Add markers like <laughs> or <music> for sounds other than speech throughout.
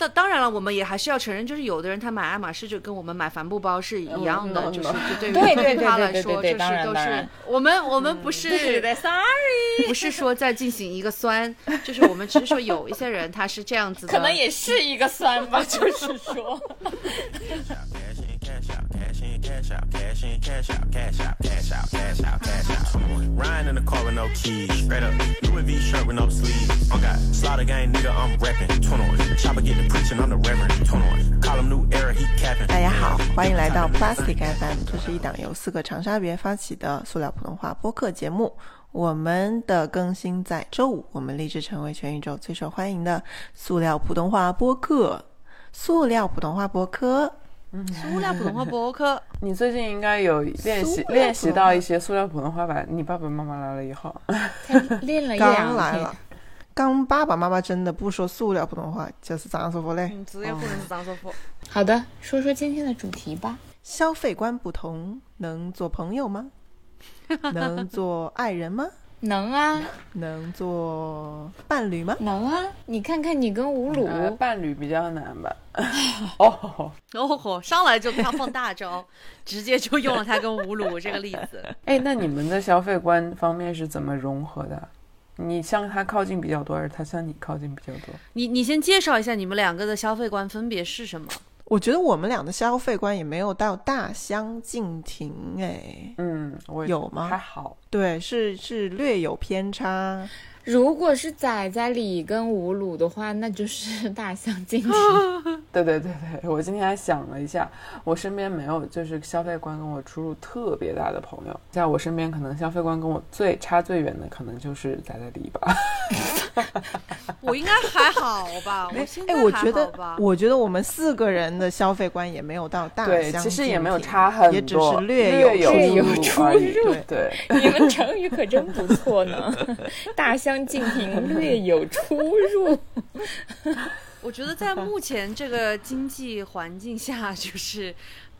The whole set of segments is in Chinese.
当当然了，我们也还是要承认，就是有的人他买爱马仕就跟我们买帆布包是一样的，嗯就是 <laughs> 对于对对对他来对对说，就是都是我们我们不是对对，sorry，<laughs> 不是说在进行一个酸，就是我们只是说有一些人他是这样子的，<laughs> 可能也是一个酸吧，就是说 cash out, cash in, cash out, cash out, cash out, cash out, cash out, cash out. Riding in the car with no keys, straight up. Louis V shirt with no sleeves. On God, slaughter gang nigga, I'm reppin'. 21. Chopper get the preaching, I'm the reverend. 21. Call him new era, he capping. 大家好，欢迎来到 Plastic FM，这是一档由四个长沙别发起的塑料普通话播客节目。我们的更新在周五，我们立志成为全宇宙最受欢迎的塑料普通话播客。塑料普通话播客，塑料普通话博客。你最近应该有练习练习到一些塑料普通话吧？你爸爸妈妈来了以后，才练了一刚两天来了，。刚爸爸妈妈真的不说塑料普通话，就是这样说服嘞。嗯，只有不能是张师傅。好的，说说今天的主题吧。消费观不同，能做朋友吗？能做爱人吗？能啊，能做伴侣吗？能啊，你看看你跟吴鲁，呃伴侣比较难吧？<laughs> 哦，哦吼，上来就他放大招，<laughs> 直接就用了他跟吴鲁这个例子。哎，那你们的消费观方面是怎么融合的？你向他靠近比较多，还是他向你靠近比较多？你你先介绍一下你们两个的消费观分别是什么？我觉得我们俩的消费观也没有到大相径庭，哎，嗯，我有吗？还好，对，是是略有偏差。如果是仔仔李跟吴鲁的话，那就是 <laughs> 大相径庭。对 <laughs> 对对对，我今天还想了一下，我身边没有就是消费观跟我出入特别大的朋友，在我身边可能消费观跟我最差最远的，可能就是仔仔李吧。<laughs> 我应该还好吧，我现在哎，我觉得，我觉得我们四个人的消费观也没有到大对，相其实也没有差很多，也只是略略有略有出。入对，你们成语可真不错呢，大相径庭，略有出入。<laughs> 我觉得在目前这个经济环境下，就是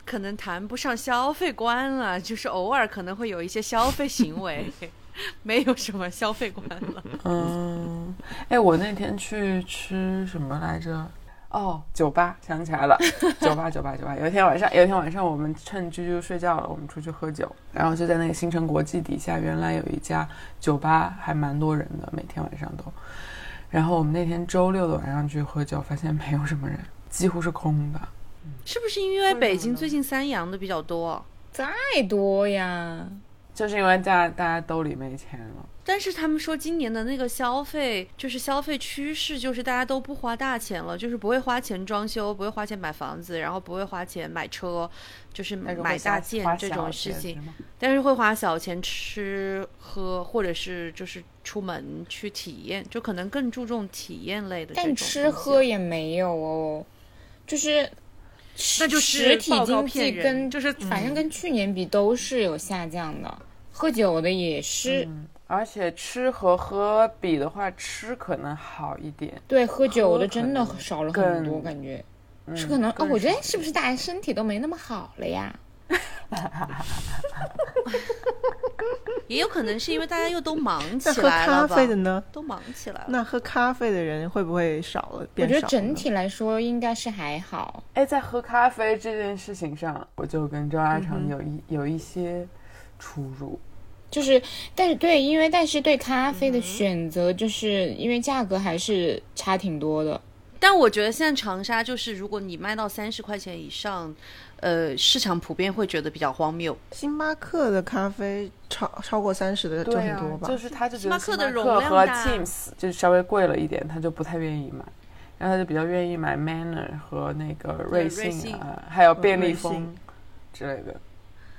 可能谈不上消费观了，就是偶尔可能会有一些消费行为，<laughs> 没有什么消费观了。嗯，哎，我那天去吃什么来着？哦，酒吧，想起来了，<laughs> 酒吧，酒吧，酒吧。有一天晚上，有一天晚上，我们趁啾啾睡觉了，我们出去喝酒，然后就在那个新城国际底下，原来有一家酒吧，还蛮多人的，每天晚上都。然后我们那天周六的晚上去喝酒，发现没有什么人，几乎是空的。是不是因为北京最近三阳的比较多？再多呀，就是因为大家大家兜里没钱了，但是他们说今年的那个消费，就是消费趋势，就是大家都不花大钱了，就是不会花钱装修，不会花钱买房子，然后不会花钱买车，就是买大件这种事情是。但是会花小钱吃喝，或者是就是出门去体验，就可能更注重体验类的但。吃喝也没有哦，就是。那就是实体经济跟就是反正跟去年比都是有下降的，喝酒的也是，嗯，而且吃和喝比的话，吃可能好一点。对，喝酒的真的少了很多，感觉嗯是可能哦，我觉得是不是大家身体都没那么好了呀？<laughs> 也有可能是因为大家又都忙起那喝咖来了吧？啡的呢？都忙起来了。那喝咖啡的人会不会少了？我变少了觉得整体来说应该是还好。哎，在喝咖啡这件事情上，我就跟周阿成有一、有一些出入。就是，但是对，因为但是对咖啡的选择，就是因为价格还是差挺多的。但我觉得现在长沙就是，如果你卖到三十块钱以上，呃，市场普遍会觉得比较荒谬。星巴克的咖啡超超过三十的就很多，吧？就是他就觉得星巴克的星容量和 Teams 就稍微贵了一点，他就不太愿意买，然后他就比较愿意买 Manner 和那个瑞幸啊，还有便利蜂之类的。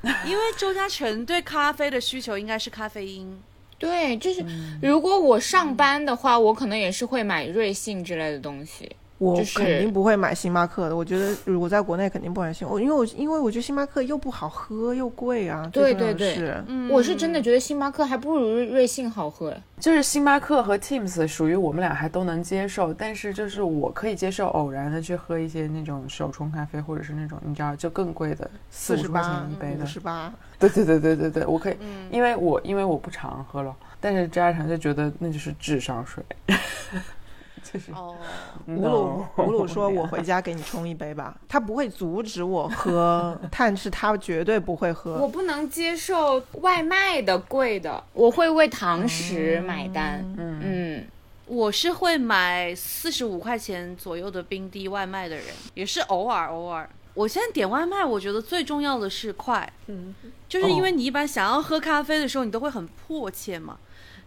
<laughs> 因为周嘉诚对咖啡的需求应该是咖啡因。对，就是如果我上班的话，我可能也是会买瑞幸之类的东西。我就是肯定不会买星巴克的。我觉得如果在国内肯定不买星，我因为我因为我觉得星巴克又不好喝又贵啊。对对对是嗯我是真的觉得星巴克还不如瑞幸好喝。就是星巴克和 Teams 属于我们俩还都能接受，但是就是我可以接受偶然的去喝一些那种手冲咖啡，或者是那种你知道就更贵的四五十八钱一杯的五。十八，对对对对对对，我可以，嗯因为我因为我不常喝了，但是张阿成就觉得那就是智商税。就是哦，吴鲁吴鲁说：“我回家给你冲一杯吧。”他不会阻止我喝，<laughs> 但是他绝对不会喝我。不能接受外卖的贵的，我会为堂食买单。嗯嗯，我是会买四十五块钱左右的冰滴外卖的人，也是偶尔偶尔。我现在点外卖，我觉得最重要的是快，嗯，就是因为你一般想要喝咖啡的时候，你都会很迫切嘛，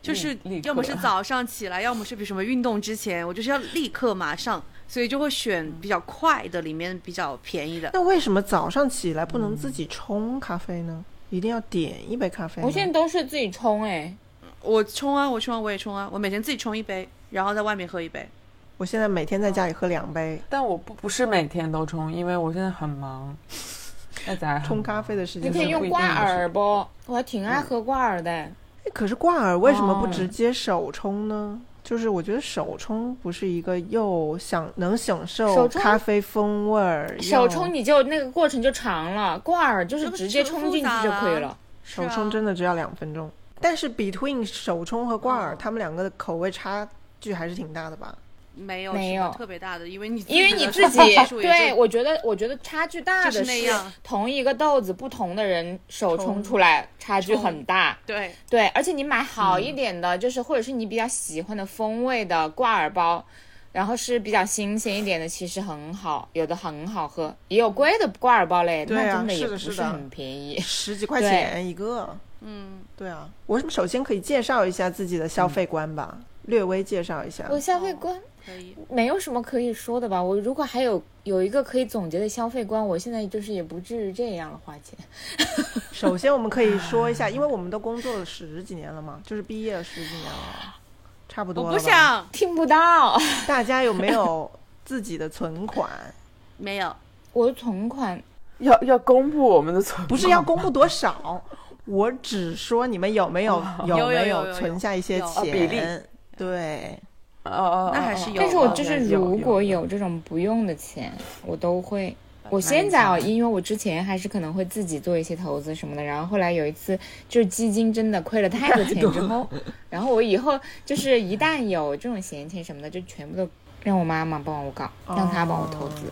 就是要么是早上起来，要么是比什么运动之前，我就是要立刻马上，所以就会选比较快的，里面比较便宜的。那为什么早上起来不能自己冲咖啡呢？一定要点一杯咖啡？我现在都是自己冲哎、我冲啊，我冲啊，我也冲啊，我每天自己冲一杯，然后在外面喝一杯。我现在每天在家里喝两杯，但我不不是每天都冲，因为我现在很忙。<laughs> 那咱冲咖啡的时你间是可以用挂耳不？我还挺爱喝挂耳的。哎可是挂耳为什么不哦直接手冲呢？就是我觉得手冲不是一个又享能享受咖啡风味儿，手冲你就那个过程就长了，挂耳就是直接冲进去就可以了。手冲真的只要两分钟。但是 between 手冲和挂耳，哦他们两个的口味差距还是挺大的吧？没有没有特别大的，因为你因为你自己对，我觉得我觉得差距大就是的是那样同一个豆子，不同的人手冲出来差距很大。对对，而且你买好嗯一点的，就是或者是你比较喜欢的风味的挂耳包，然后是比较新鲜一点的，其实很好，有的很好喝，也有贵的挂耳包嘞，对啊那真的也不是很便宜。十几块钱一个。嗯，对啊，我首先可以介绍一下自己的消费观吧，略微介绍一下。我消费观可以。没有什么可以说的吧？我如果还有有一个可以总结的消费观，我现在就是也不至于这样了花钱。首先我们可以说一下，<laughs> 因为我们都工作了十几年了嘛，就是毕业了十几年了，差不多我了吧不想，听不到，大家有没有自己的存款？<laughs> 没有。我的存款要要公布我们的存，不是要公布多少，我只说你们有没有有没有有存下一些有哦比例钱？对，哦哦，那还是有但是我就是如果有有这种不用的钱，我都会。我现在啊，因为我之前还是可能会自己做一些投资什么的，然后后来有一次就是基金真的亏了太多钱之后，然后我以后就是一旦有这种闲钱什么的，就全部都让我妈妈帮我搞，让她帮我投资，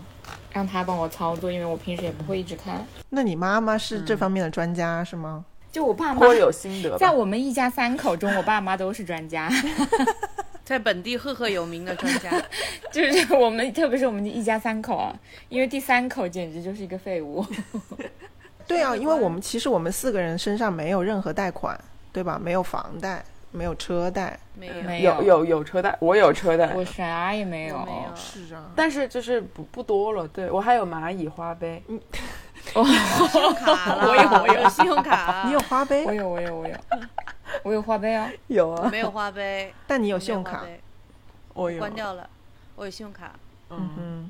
让她帮我操作，因为我平时也不会一直看。那你妈妈是这方面的专家是吗？就我爸妈颇有心得。在我们一家三口中，我爸妈都是专家，<laughs> 在本地赫赫有名的专家，<laughs> 就是我们，特别是我们一家三口啊，因为第三口简直就是一个废物。<laughs> 对啊，因为我们其实我们四个人身上没有任何贷款，对吧？没有房贷，没有车贷。没有。有有有车贷，我有车贷，我啥也没有，没有是啊，但是就是不不多了。对我还有蚂蚁花呗，<laughs> 信用卡了，我有我有信用卡，你有花呗我，有我有我有，我有 <laughs> 花呗啊。有啊没有花呗，但你有信用卡。我有关掉了，我有信用卡。嗯，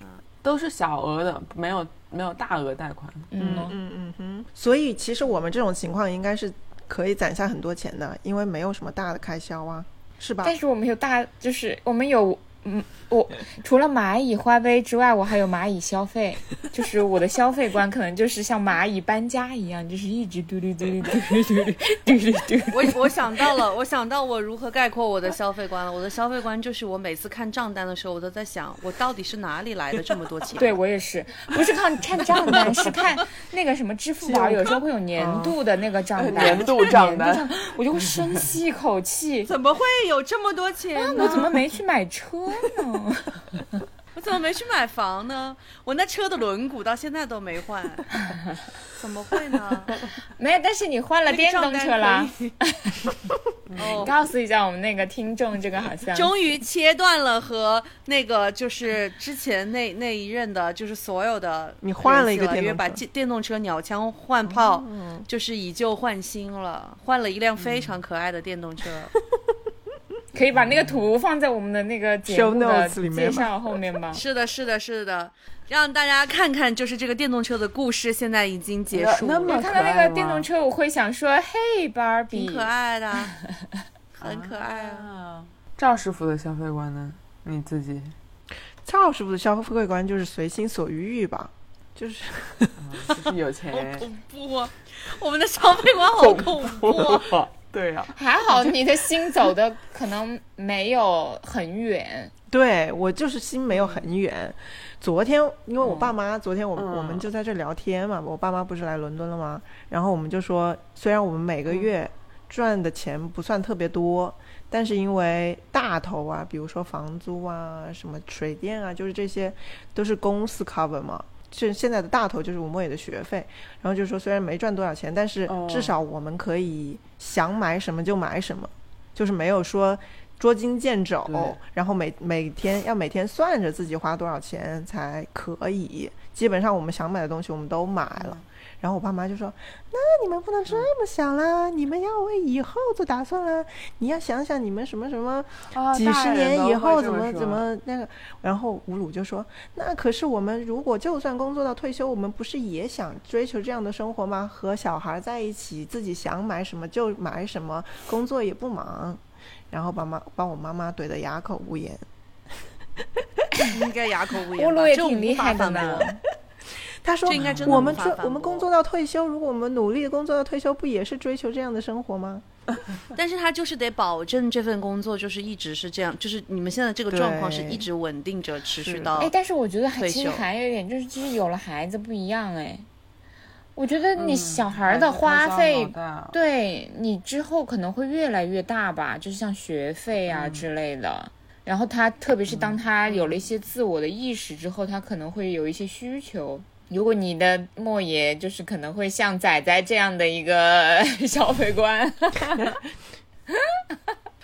嗯都是小额的，没有没有大额贷款。嗯，嗯嗯哼，所以其实我们这种情况应该是可以攒下很多钱的，因为没有什么大的开销啊，是吧？但是我们有大，就是我们有，嗯，我除了蚂蚁花呗之外，我还有蚂蚁消费，<laughs> 就是我的消费观可能就是像蚂蚁搬家一样，就是一直嘟嘟嘟嘟嘟嘟嘟噜嘟。我我想到了，我想到我如何概括我的消费观了。我的消费观就是，我每次看账单的时候，我都在想，我到底是哪里来的这么多钱？对我也是，不是看看账单，是看那个什么支付宝，<laughs> 有时候会有年度的那个账单，年度账单我就会深吸一口气，<laughs> 怎么会有这么多钱呢？我怎么没去买车呢？<laughs> 我怎么没去买房呢？我那车的轮毂到现在都没换，怎么会呢？<laughs> 没有，但是你换了电动车啦。那个账单可以。哦，告诉一下我们那个听众，这个好像终于切断了和那个就是之前那那一任的，就是所有的你换了一个因为把电动车电电动车鸟枪换炮，就是以旧换新了，换了一辆非常可爱的电动车。可以把那个图放在我们的那个节目的介绍后面吗。<laughs> 是的，是的，是的，让大家看看，就是这个电动车的故事，现在已经结束那么了，我看到那个电动车，我会想说：“嘿，芭比，挺可爱的，<laughs> 很可爱啊。啊。赵师傅的消费观呢？你自己赵师傅的消费观就是随心所欲欲吧，就是 <laughs> 就是有钱，恐怖啊！我们的消费观好恐怖啊！对呀、还好你的心走的可能没有很远，对我就是心没有很远。昨天因为我爸妈，昨天我我们就在这聊天嘛，我爸妈不是来伦敦了吗？然后我们就说，虽然我们每个月赚的钱不算特别多，但是因为大头啊，比如说房租啊、什么水电啊，就是这些都是公司 cover 嘛。是现在的大头就是吴莫野的学费，然后就说虽然没赚多少钱，但是哦至少我们可以想买什么就买什么，就是没有说捉襟见肘，然后每每天要每天算着自己花多少钱才可以。基本上我们想买的东西我们都买了。然后我爸妈就说：“那你们不能这么想啦，你们要为以后做打算啦。你要想想你们什么什么啊，几十年以后怎么怎么那个。”然后吴鲁就说：“那可是我们如果就算工作到退休，我们不是也想追求这样的生活吗？和小孩在一起，自己想买什么就买什么，工作也不忙。”然后把妈把我妈妈怼得哑口无言。<laughs> 应该哑口无言吧。<laughs> 乌鲁也挺厉无法反害的呢驳。他说这应该真：“的我们无法反驳追我们工作到退休，如果我们努力的工作到退休，不也是追求这样的生活吗？<laughs> 但是他就是得保证这份工作就是一直是这样，就是你们现在这个状况是一直稳定着持续到哎，但是我觉得还其实还有一点就是，其实有了孩子不一样哎。我觉得你嗯小孩的花费对你之后可能会越来越大吧，就是像学费啊嗯之类的。然后他特别是当他有了一些自我的意识之后，他可能会有一些需求。如果你的莫爷就是可能会像仔仔这样的一个 <laughs> 消费观，<laughs>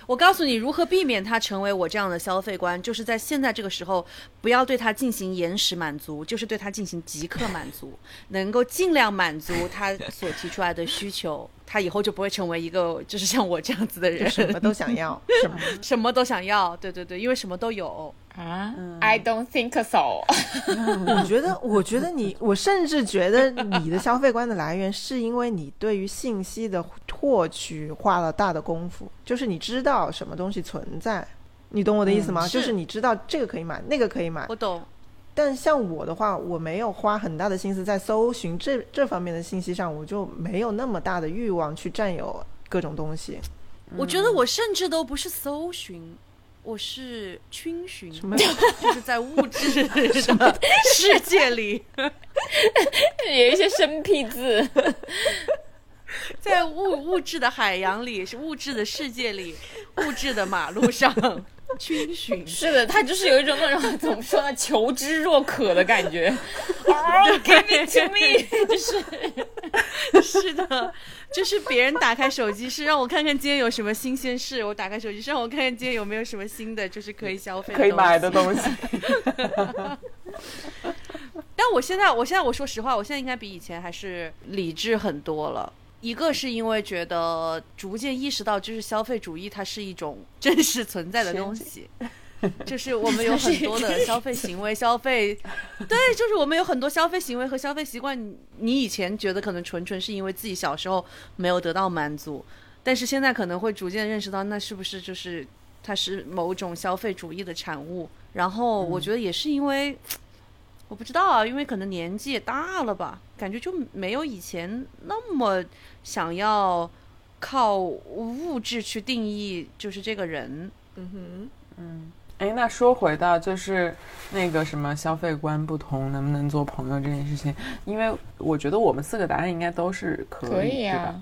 我告诉你如何避免他成为我这样的消费观，就是在现在这个时候，不要对他进行延时满足，就是对他进行即刻满足，能够尽量满足他所提出来的需求，<laughs> 他以后就不会成为一个就是像我这样子的人，什么都想要，什么什么都想要。对对对，因为什么都有。啊、i don't think so。<laughs> 我觉得，我觉得你，我甚至觉得你的消费观的来源是因为你对于信息的获取花了大的功夫，就是你知道什么东西存在，你懂我的意思吗？嗯就是是你知道这个可以买，那个可以买。我懂，但像我的话，我没有花很大的心思在搜寻这这方面的信息上，我就没有那么大的欲望去占有各种东西。我觉得我甚至都不是搜寻。我是逡巡，什么就是在物质的世界里，<laughs> 有一些生僻字，<laughs> 在物物质的海洋里，是物质的世界里，物质的马路上 <laughs> 群寻。是的，他就是有一种那种怎么说呢，求知若渴的感觉。<laughs> 哦，give it to me，就是是的，就是别人打开手机是让我看看今天有什么新鲜事，我打开手机是让我看看今天有没有什么新的，就是可以消费可以买的。东西。但我现在，我现在我说实话，我现在应该比以前还是理智很多了。一个是因为觉得逐渐意识到，就是消费主义它是一种真实存在的东西，就是我们有很多的消费行为、消费，<laughs> 对，就是我们有很多消费行为和消费习惯。你你以前觉得可能纯纯是因为自己小时候没有得到满足，但是现在可能会逐渐认识到，那是不是就是它是某种消费主义的产物？然后我觉得也是因为。我不知道啊，因为可能年纪也大了吧，感觉就没有以前那么想要靠物质去定义就是这个人。嗯哼，嗯哎，那说回到就是那个什么消费观不同，能不能做朋友这件事情，因为我觉得我们四个答案应该都是可以，可以啊。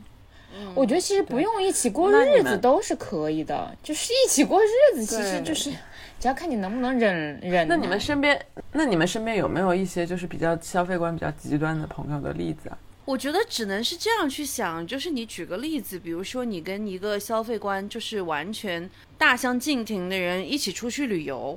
我觉得其实不用一起过日子都是可以的，就是一起过日子，其实就是只要看你能不能忍忍。那你们身边，那你们身边有没有一些就是比较消费观比较极端的朋友的例子啊？我觉得只能是这样去想，就是你举个例子，比如说你跟一个消费观就是完全大相径庭的人一起出去旅游，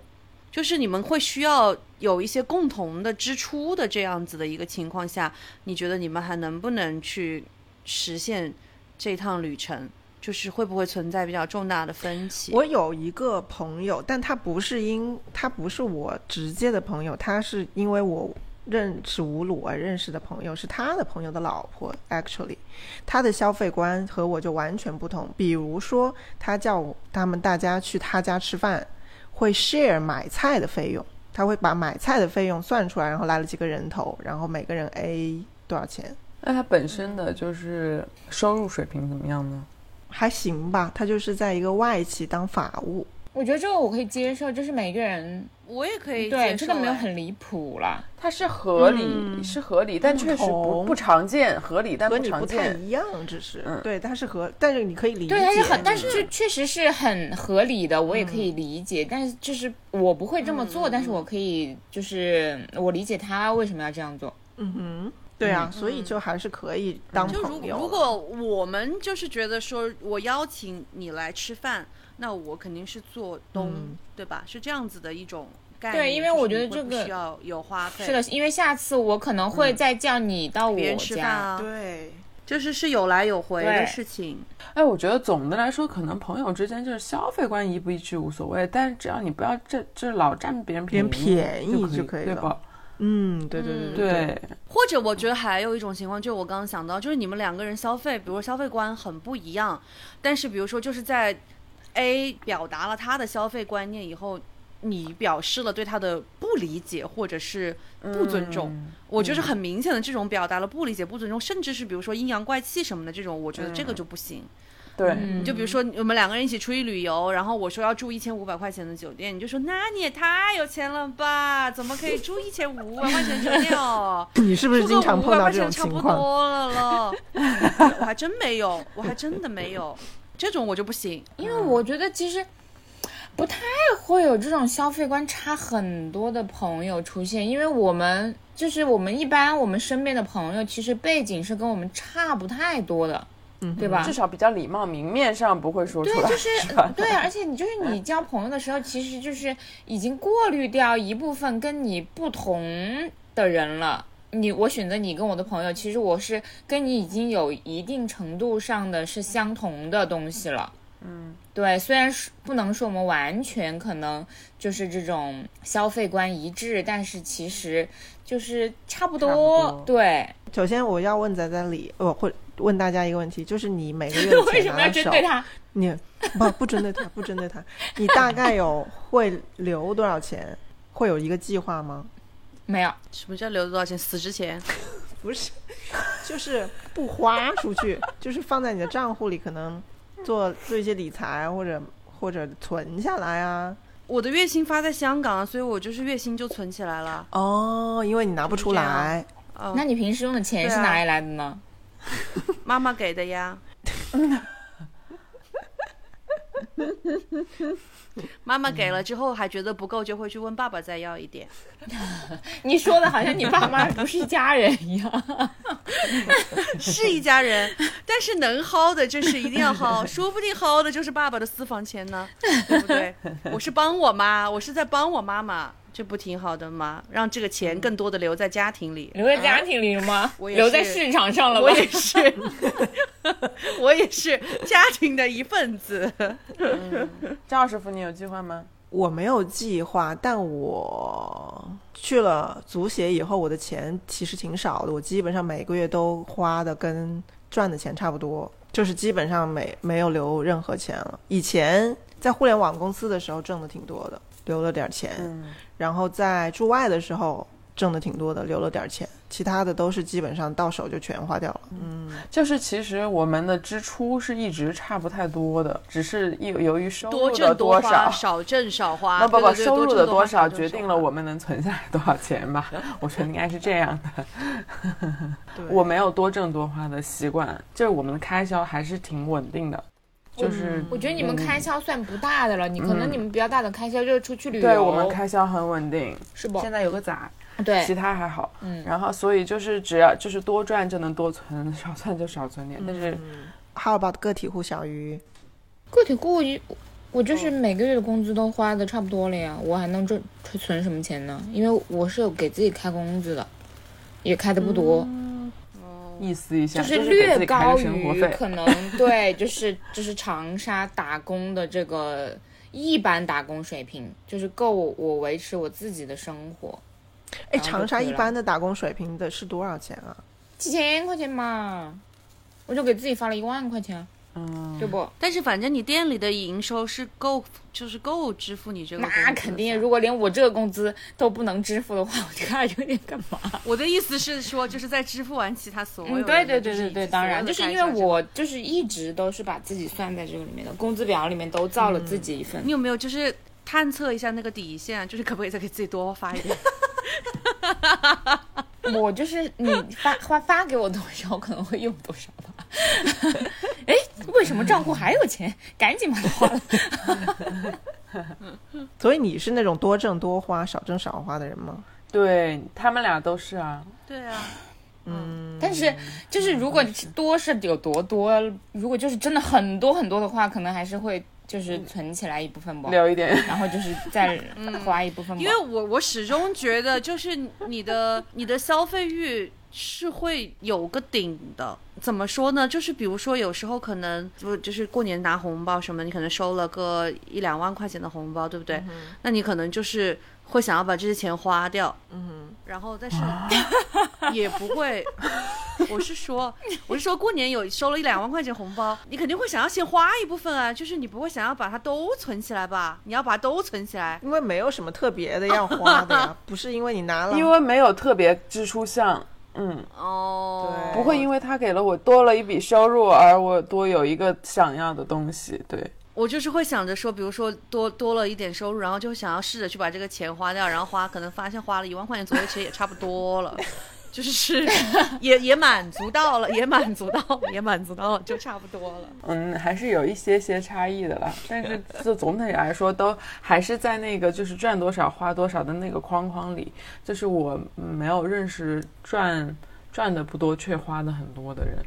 就是你们会需要有一些共同的支出的这样子的一个情况下，你觉得你们还能不能去实现这趟旅程？就是会不会存在比较重大的分歧？我有一个朋友，但他不是因他不是我直接的朋友，他是因为我认识吴鲁而认识的朋友，是他的朋友的老婆。Actually，他的消费观和我就完全不同。比如说，他叫他们大家去他家吃饭，会 share 买菜的费用，他会把买菜的费用算出来，然后来了几个人头，然后每个人 A 多少钱。那他本身的就是收入水平怎么样呢？还行吧，他就是在一个外企当法务。我觉得这个我可以接受，就是每个人我也可以对接受哎这个没有很离谱啦。它是合理，嗯是合理，但确实不同不常见，合理但不常和你不太见。一样，只是、嗯对，它是合，但是你可以理解，对，它是很，但是这确实是很合理的，我也可嗯以理解。但是就是我不会这么做，但是我可以就是我理解他为什么要这样做。嗯哼，对啊，所以就还是可以当就如朋友了。如果我们就是觉得说我邀请你来吃饭，那我肯定是做东，嗯对吧？是这样子的一种概念。对因为我觉得这个需要有花费，是的，，因为下次我可能会再叫你到我别人吃饭家。啊，对，就是是有来有回的事情。哎，我觉得总的来说，可能朋友之间就是消费观一不一致无所谓，但是只要你不要这这老占别人别人便宜就就可以了对吧？嗯，对对对对对，或者我觉得还有一种情况，就是我刚刚想到，就是你们两个人消费，比如说消费观很不一样，但是比如说就是在 A 表达了他的消费观念以后，你表示了对他的不理解或者是不尊重，嗯我就是很明显的这种表达了不理解、不尊重，甚至是比如说阴阳怪气什么的这种，我觉得这个就不行。对，嗯就比如说我们两个人一起出去旅游，然后我说要住一千五百块钱的酒店，你就说那你也太有钱了吧？怎么可以住一千五百块钱的酒店哦？<laughs> 你是不是住经常个五百块碰到这种钱差不情况？多了了。我还真没有，我还真的没有，这种我就不行。因为我觉得其实不太会有这种消费观差很多的朋友出现，因为我们就是我们一般我们身边的朋友，其实背景是跟我们差不太多的，嗯对吧？至少比较礼貌，明面上不会说出对，来，就是吧？对，而且你就是 <laughs> 你交朋友的时候，其实就是已经过滤掉一部分跟你不同的人了。你我选择你跟我的朋友，其实我是跟你已经有一定程度上的是相同的东西了。嗯，对，虽然是不能说我们完全可能就是这种消费观一致，但是其实就是差不多。不多对，<laughs> 首先我要问仔仔李，我，会问大家一个问题，就是你每个月的 <laughs> 为钱什么要针对他？你不不针对他，不针对他，你大概有会留多少钱？会有一个计划吗？没有，什么叫留多少钱？死之前，<laughs> 不是，就是不花出去，<laughs> 就是放在你的账户里，可能做做一些理财或者或者存下来啊。我的月薪发在香港啊，所以我就是月薪就存起来了。哦，因为你拿不出来。哦，那你平时用的钱是哪里来的呢？妈妈给的呀。<laughs> <laughs> 妈妈给了之后还觉得不够，就会去问爸爸再要一点。<laughs> 你说的好像你爸妈不是一家人一样。<laughs> 是一家人，但是能薅的就是一定要薅，说不定薅的就是爸爸的私房钱呢，对不对？我是帮我妈，我是在帮我妈妈，这不挺好的吗？让这个钱更多的留在家庭里。留在家庭里了吗？我也留在市场上了吗？我也是，<laughs> 我也是家庭的一份子。赵师傅，你有计划吗？我没有计划，但我去了足协以后，我的钱其实挺少的。我基本上每个月都花的跟赚的钱差不多，就是基本上没没有留任何钱了。以前在互联网公司的时候挣的挺多的，留了点钱，嗯，然后在驻外的时候挣的挺多的，留了点钱，其他的都是基本上到手就全花掉了。嗯，就是其实我们的支出是一直差不太多的，只是由由于收入的挣多花，少。少挣少花。那不不，收入的多少决定了我们能存下来多少钱吧？我觉得应该是这样的。<laughs> 对，我没有多挣多花的习惯，就是我们的开销还是挺稳定的，就是我觉得你们开销算不大的了，你可能嗯你们比较大的开销就是出去旅游，对我们开销很稳定。是不？现在有个崽，对其他还好。嗯然后所以就是只要就是多赚就能多存，<laughs> 少赚就少存点。但是 How about 个体户小鱼？个体户一，我就是每个月的工资都花的差不多了呀，我还能挣存什么钱呢？因为我是有给自己开工资的，也开的不多，意思一下，就是略高。于 <laughs> 可能对，就是就是长沙打工的这个一般打工水平，就是够我维持我自己的生活。哎，长沙一般的打工水平的是多少钱啊？几千块钱嘛，我就给自己发了一万块钱。嗯，对不？但是反正你店里的营收是够，就是够支付你这个那肯定，如果连我这个工资都不能支付的话，<laughs> 我看有点干嘛？我的意思是说，就是在支付完其他所有嗯，对对对对对，当然，就是因为我就是一直都是把自己算在这个里面的，工资表里面都造了自己一份你。有没有就是探测一下那个底线，就是可不可以再给自己多发一点？<laughs> 我就是你发发发给我多少，我可能会用多少吧。<laughs> 哎，为什么账户还有钱？赶紧把它花了。<laughs> 所以你是那种多挣多花、少挣少花的人吗？对他们俩都是啊。对啊，嗯但是就是如果多是有多多，如果就是真的很多很多的话，可能还是会就是存起来一部分吧，留一点，然后就是再花一部分吧。因为我我始终觉得，就是你的你的消费欲是会有个顶的。怎么说呢？就是比如说，有时候可能不就是过年拿红包什么，你可能收了个一两万块钱的红包，对不对？那你可能就是会想要把这些钱花掉，嗯，然后但是也不会。<laughs> 我是说，我是说过年有收了一两万块钱红包，你肯定会想要先花一部分啊，就是你不会想要把它都存起来吧？你要把它都存起来。因为没有什么特别的要花的呀，<laughs> 不是因为你拿了，因为没有特别支出项，嗯，哦，对不会因为他给了我多了一笔收入而我多有一个想要的东西，对。我就是会想着说，比如说多多了一点收入，然后就想要试着去把这个钱花掉，然后花可能发现花了一万块钱左右，其实也差不多了，就是是也也满足到了，也满足到，也满足到了，就差不多了。嗯，还是有一些些差异的啦，但是 <laughs> 就总体来说，都还是在那个就是赚多少花多少的那个框框里。就是我没有认识赚赚的不多却花的很多的人，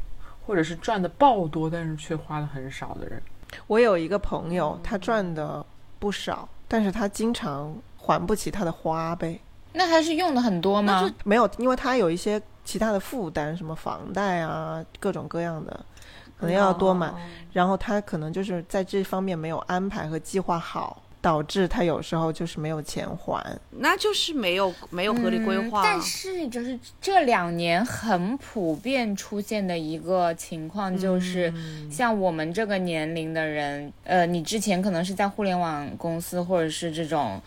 或者是赚的爆多但是却花的很少的人。我有一个朋友，他赚的不少，但是他经常还不起他的花呗。那还是用的很多吗？没有，因为他有一些其他的负担，什么房贷啊，各种各样的，可能要多买。然后他可能就是在这方面没有安排和计划好，导致他有时候就是没有钱还。那就是没有没有合理规划。嗯但是就是这两年很普遍出现的一个情况，就是像我们这个年龄的人，呃，你之前可能是在互联网公司或者是这种。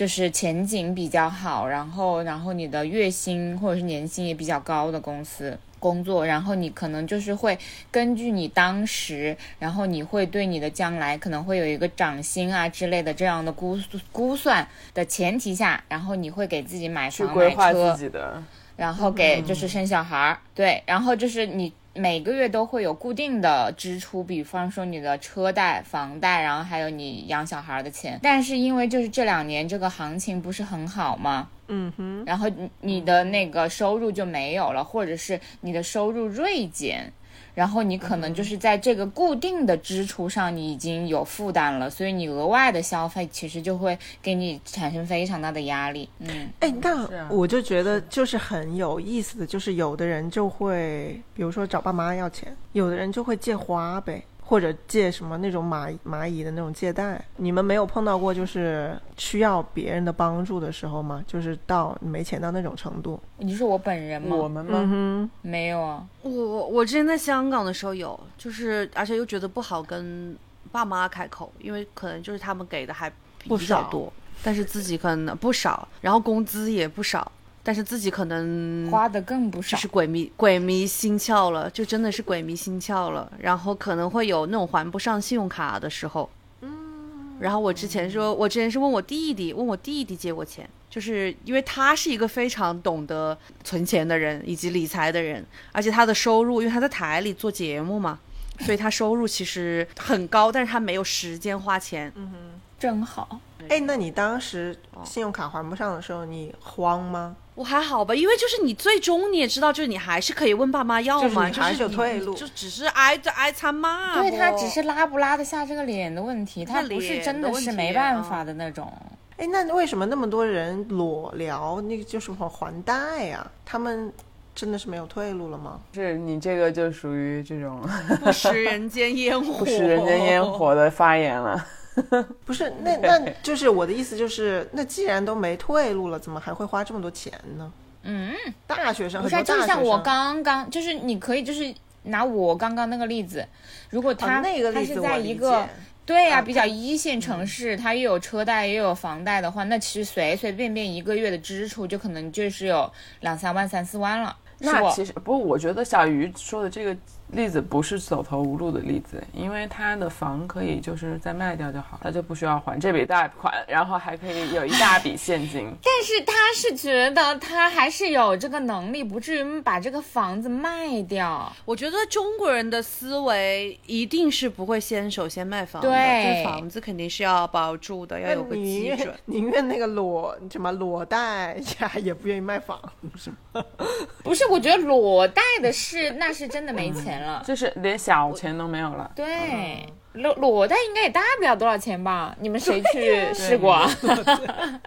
就是前景比较好，然后然后你的月薪或者是年薪也比较高的公司工作，然后你可能就是会根据你当时，然后你会对你的将来可能会有一个涨薪啊之类的这样的估估算的前提下，然后你会给自己买房买车自，己的，然后给就是生小孩儿，对，然后就是你每个月都会有固定的支出，比方说你的车贷、房贷，然后还有你养小孩儿的钱。但是因为就是这两年这个行情不是很好嘛，嗯哼，然后你你的那个收入就没有了，或者是你的收入锐减。然后你可能就是在这个固定的支出上，你已经有负担了，所以你额外的消费其实就会给你产生非常大的压力。嗯，哎，那我就觉得就是很有意思的，就是有的人就会，比如说找爸妈要钱，有的人就会借花呗，或者借什么那种蚂蚂蚁的那种借贷。你们没有碰到过就是需要别人的帮助的时候吗？就是到没钱到那种程度？你是我本人吗？我们吗？嗯没有啊。我我之前在香港的时候有，就是而且又觉得不好跟爸妈开口，因为可能就是他们给的还不少比较多，但是自己可能不少，然后工资也不少，但是自己可能花的更不少就。是鬼迷鬼迷心窍了，就真的是鬼迷心窍了。然后可能会有那种还不上信用卡的时候。嗯。然后我之前说，我之前是问我弟弟，问我弟弟借过钱，就是因为他是一个非常懂得存钱的人以及理财的人，而且他的收入，因为他在台里做节目嘛，<laughs> 所以他收入其实很高，但是他没有时间花钱。嗯，正好。哼，哎，那你当时信用卡还不上的时候，你慌吗？我还好吧，因为就是你最终你也知道，就是你还是可以问爸妈要就是还是有退路就只是挨着挨餐骂。对他只是拉不拉得下这个脸的问题，他不是真的是没办啊法的那种。哎，那为什么那么多人裸聊？那个就是还贷呀、他们真的是没有退路了吗？是你这个就属于这种不食人间烟火，<laughs> 不食人间烟火的发言了。<laughs> 不是，那那 <laughs> 就是我的意思，就是那既然都没退路了，怎么还会花这么多钱呢？嗯，大学生不是啊，很多大学生，就像我刚刚，就是你可以就是拿我刚刚那个例子，如果他、哦那个他是在一个对呀、啊比较一线城市，他又有车贷又有房贷的话，那其实随随便便一个月的支出就可能就是有两三万、三四万了。那其实不，我觉得小鱼说的这个例子不是走投无路的例子，因为他的房可以就是再卖掉就好，他就不需要还这笔贷款，然后还可以有一大笔现金。<laughs> 但是他是觉得他还是有这个能力，不至于把这个房子卖掉。我觉得中国人的思维一定是不会先首先卖房的，对这房子肯定是要保住的，要有个基准。宁愿那个裸什么裸贷呀，也不愿意卖房，是吗？不是，我觉得裸贷的是那是真的没钱了。<laughs> 就是连小钱都没有了。对，裸裸贷应该也贷不了多少钱吧？你们谁去试过啊？<laughs>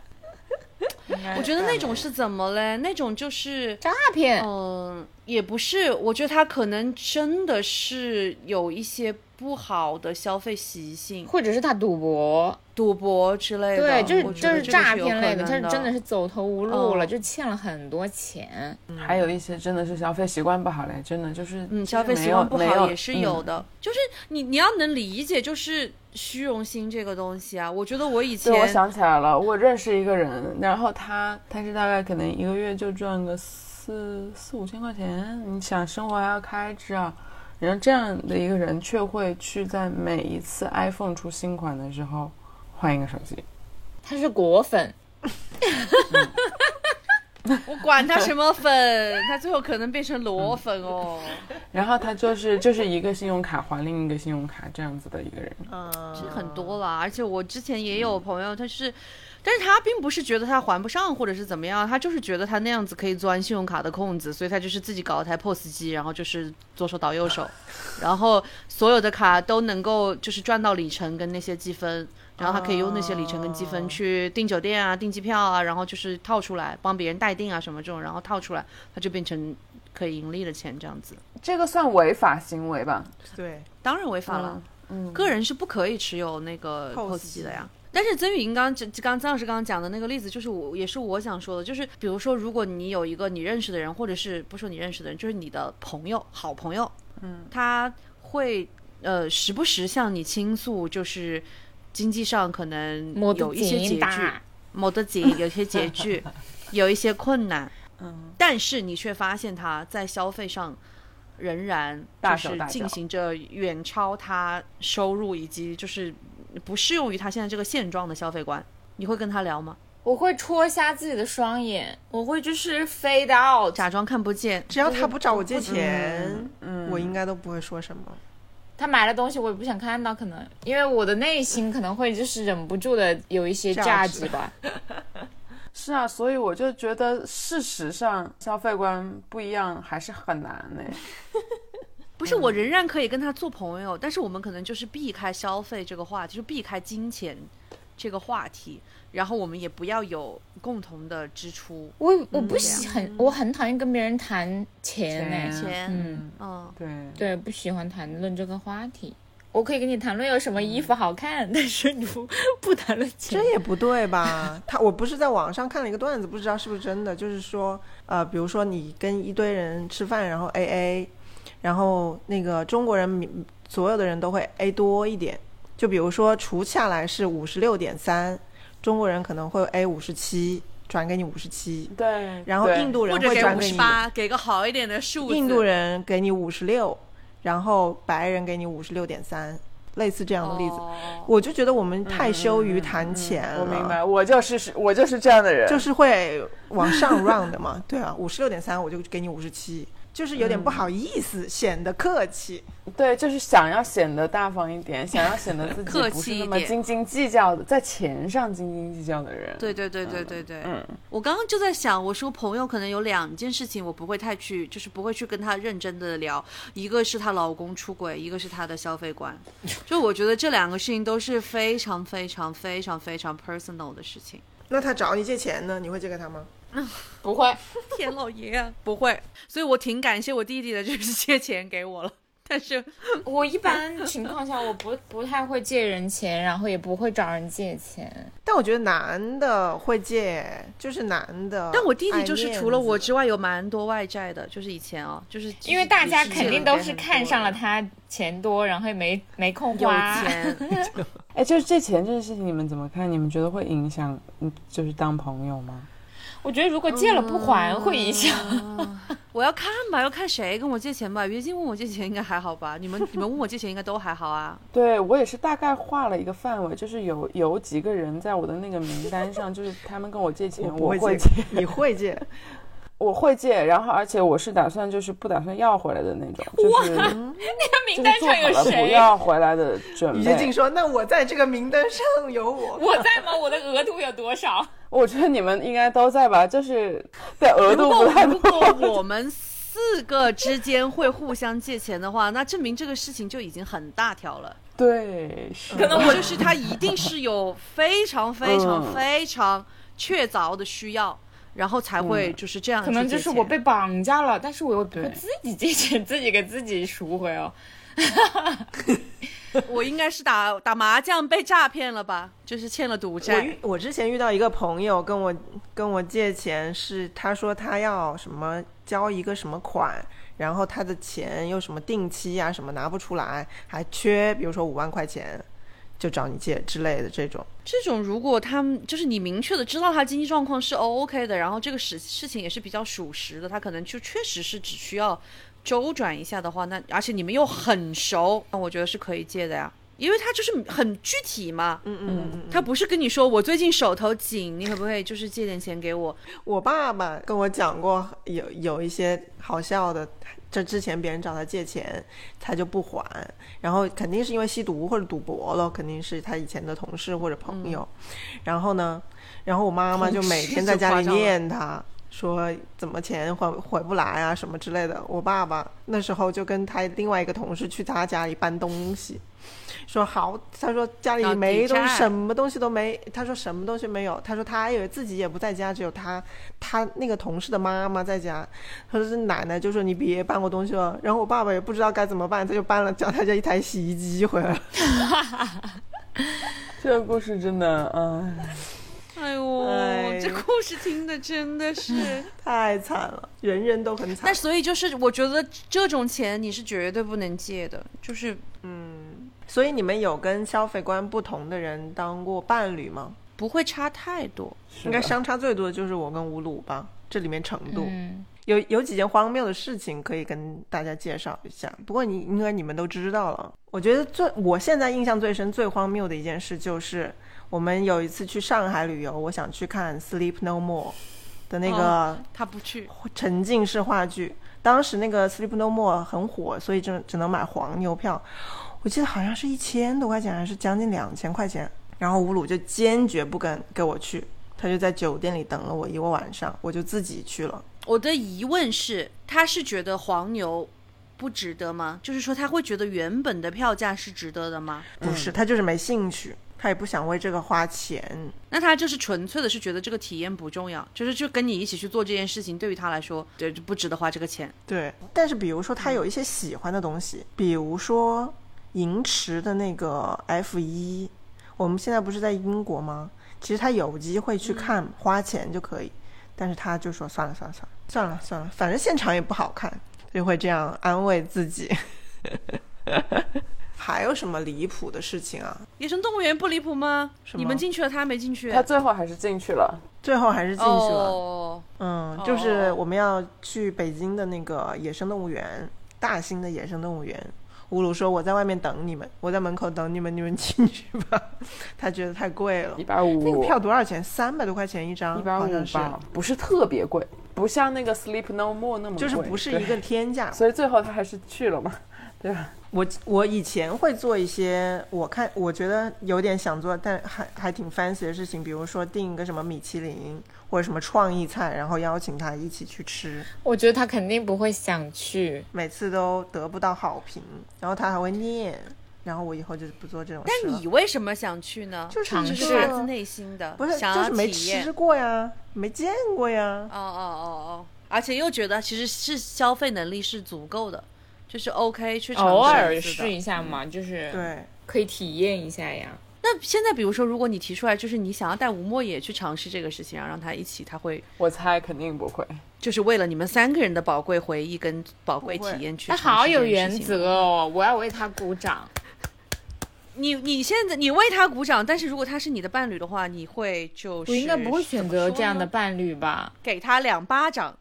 我觉得那种是怎么嘞？那种就是，诈骗。嗯、也不是，我觉得他可能真的是有一些不好的消费习性，或者是他赌博，赌博之类的。对，就是就是诈骗类的，他是真的是走投无路了，嗯就欠了很多钱。还有一些真的是消费习惯不好嘞，真的就是嗯，消费习惯不好也是有嗯的，就是你你要能理解，就是虚荣心这个东西啊。我觉得我以前对，我想起来了，我认识一个人，然后他他是大概可能一个月就赚个四四五千块钱，你想生活还要开支啊，然后这样的一个人却会去在每一次 iPhone 出新款的时候换一个手机，他是果粉，<laughs> 我管他什么粉，他最后可能变成裸粉哦。然后他就是就是一个信用卡还另一个信用卡这样子的一个人，嗯，是很多了，而且我之前也有朋友，他是，但是他并不是觉得他还不上或者是怎么样，他就是觉得他那样子可以钻信用卡的空子，所以他就是自己搞了台 POS 机，然后就是左手倒右手，然后所有的卡都能够就是赚到里程跟那些积分。然后他可以用那些里程跟积分去订酒店啊、订机票啊，然后就是套出来帮别人代订啊什么这种，然后套出来，他就变成可以盈利的钱这样子。这个算违法行为吧？对，当然违法了。嗯，个人是不可以持有那个 POS POS 机的呀。但是曾雨莹刚刚刚曾老师刚刚讲的那个例子，就是我也是我想说的，就是比如说，如果你有一个你认识的人，或者是不说你认识的人，就是你的朋友、好朋友，嗯，他会呃时不时向你倾诉，就是经济上可能有一些拮据钱打，没得紧，<laughs> 有些拮据，有一些困难，嗯，但是你却发现他在消费上仍然就是大手大脚进行着远超他收入以及就是不适用于他现在这个现状的消费观，你会跟他聊吗？我会戳瞎自己的双眼，我会就是 fade out。假装看不见，只要他不找我借钱，嗯我应该都不会说什么。他买的东西我也不想看到，可能因为我的内心可能会就是忍不住的有一些价值吧。<laughs> 是啊，所以我就觉得事实上消费观不一样还是很难呢。<laughs> 不是我仍然可以跟他做朋友，但是我们可能就是避开消费这个话题，就避开金钱这个话题，然后我们也不要有共同的支出。我我不喜很我很讨厌跟别人谈钱呢、钱钱，嗯，嗯，对，对，不喜欢谈论这个话题。我可以跟你谈论有什么衣服好看，但是你不不谈论钱这。也不对吧？他我不是在网上看了一个段子，不知道是不是真的，就是说，呃，比如说你跟一堆人吃饭，然后 A A，然后那个中国人民所有的人都会 A 多一点，就比如说除下来是五十六点三，中国人可能会 A 五十七，转给你五十七，对，然后印度人会转给你，五十八，给个好一点的数字。印度人给你五十六，然后白人给你五十六点三，类似这样的例子。哦我就觉得我们太羞于谈钱了，我明白，我就是是我就是这样的人，就是会往上 run 的嘛。对啊，五十六点三我就给你五十七，就是有点不好意思，显得客气。对，就是想要显得大方一点，<laughs> 想要显得自己客不是那么气一点斤斤计较的，在钱上斤斤计较的人。对对对对对对，嗯，我刚刚就在想，我说朋友可能有两件事情，我不会太去，就是不会去跟他认真的聊，一个是她老公出轨，一个是她的消费观，<laughs> 就我觉得这两个事情都是非常非常非常非常 personal 的事情。那他找你借钱呢，你会借给他吗？<laughs> 不会，<laughs> 天老爷啊，不会，所以我挺感谢我弟弟的，就是 <laughs> 借钱给我了。但是我一般情况下我不不太会借人钱，然后也不会找人借钱。但我觉得男的会借，就是男的。但我弟弟就是除了我之外有蛮多外债的，就是以前哦，就是因为大家肯定都是是看上了他钱多，然后也没没空有花。钱，哎，就是借钱这件事情，你们怎么看？你们觉得会影响，嗯，就是当朋友吗？我觉得如果借了不还，会影响。<laughs> 我要看吧，要看谁跟我借钱吧。于静问我借钱应该还好吧？你们你们问我借钱应该都还好啊。<laughs> 对我也是大概画了一个范围，就是有有几个人在我的那个名单上，就是他们跟我借钱，不会会借，你会借，我会借，然后而且我是打算就是不打算要回来的那种，就是那个名单上有谁？要回来的准备。于静说：“那我在这个名单上有我。我在吗？我的额度有多少？我觉得你们应该都在吧，就是对额度如果不太如果多。我们四个之间会互相借钱的话，那证明这个事情就已经很大条了。对，是可能我就是他一定是有非常非常嗯非常确凿的需要，然后才会就是这样去可。能就是我被绑架了，但是我又不会自己借钱，自己给自己赎回哦。<laughs> <laughs> 我应该是打打麻将被诈骗了吧？就是欠了赌债我。我之前遇到一个朋友跟我跟我借钱，是他说他要什么交一个什么款，然后他的钱又什么定期啊什么拿不出来，还缺，比如说五万块钱，就找你借之类的这种。这种如果他们就是你明确的知道他经济状况是 O K 的，然后这个事事情也是比较属实的，他可能就确实是只需要周转一下的话，那而且你们又很熟，那我觉得是可以借的呀，因为他就是很具体嘛。嗯嗯嗯嗯。他不是跟你说我最近手头紧，你可不可以就是借点钱给我？<laughs> 我爸爸跟我讲过有有一些好笑的，这之前别人找他借钱，他就不还，然后肯定是因为吸毒或者赌博了，肯定是他以前的同事或者朋友。然后呢，然后我妈妈就每天 <laughs> 在家里念他。说怎么钱还回不来啊什么之类的，我爸爸那时候就跟他另外一个同事去他家里搬东西，说好，他说家里没东债什么东西都没，他说什么东西没有，他说他还以为自己也不在家，只有他他那个同事的妈妈在家，他说这奶奶就说你别搬我东西了，然后我爸爸也不知道该怎么办，他就搬了叫他家一台洗衣机回来了。<laughs> 这个故事真的，嗯，哎呦，哎这故事听的真的是。<laughs> 太惨了，人人都很惨那。所以就是，我觉得这种钱你是绝对不能借的，就是嗯所以你们有跟消费观不同的人当过伴侣吗？不会差太多。应该相差最多的就是我跟吴鲁吧，这里面程度。嗯，有有几件荒谬的事情可以跟大家介绍一下，不过你应该你们都知道了。我觉得最我现在印象最深、最荒谬的一件事就是，我们有一次去上海旅游，我想去看《Sleep No More》的那个哦他不去，沉浸式话剧。当时那个《Sleep No More》很火，所以只只能买黄牛票。我记得好像是一千多块钱，还是将近两千块钱。然后吴鲁就坚决不跟跟我去，他就在酒店里等了我一个晚上，我就自己去了。我的疑问是，他是觉得黄牛不值得吗？就是说他会觉得原本的票价是值得的吗？不是，他就是没兴趣，他也不想为这个花钱。那他就是纯粹的是觉得这个体验不重要，就是就跟你一起去做这件事情，对于他来说，对就不值得花这个钱。对，但是比如说他有一些喜欢的东西，比如说银池的那个 F 一，我们现在不是在英国吗？其实他有机会去看，花钱就可以，但是他就说算了算了算了算了算了，反正现场也不好看，就会这样安慰自己。<laughs> 还有什么离谱的事情啊？野生动物园不离谱吗？你们进去了，他没进去。他最后还是进去了。最后还是进去了。哦，嗯，就是我们要去北京的那个野生动物园，大兴的野生动物园。乌鲁说：“我在外面等你们，我在门口等你们，你们进去吧。<laughs> ”他觉得太贵了一。百五，那个票多少钱？三百多块钱一张，一百五好像是，吧，不是特别贵，不像那个 Sleep No More 那么贵，就是不是一个，天价。所以最后他还是去了嘛，对吧？我我以前会做一些，我看我觉得有点想做，但还还挺 fancy 的事情，比如说订一个什么米其林或者什么创意菜，然后邀请他一起去吃。我觉得他肯定不会想去。每次都得不到好评，然后他还会念，然后我以后就是不做这种事了。但你为什么想去呢？就是尝试是发自内心的，不是想要就是没吃过呀，没见过呀哦。哦哦哦，而且又觉得其实是消费能力是足够的，就是 OK 去尝试偶尔试一下嘛，就是对，可以体验一下呀。那现在比如说，如果你提出来，就是你想要带吴莫也去尝试这个事情，然后让他一起，他会我猜肯定不会。就是为了你们三个人的宝贵回忆跟宝贵体验去他好有原则哦，我要为他鼓掌。你你现在你为他鼓掌，但是如果他是你的伴侣的话，你会就是我应该不会选择这样的伴侣吧？给他两巴掌，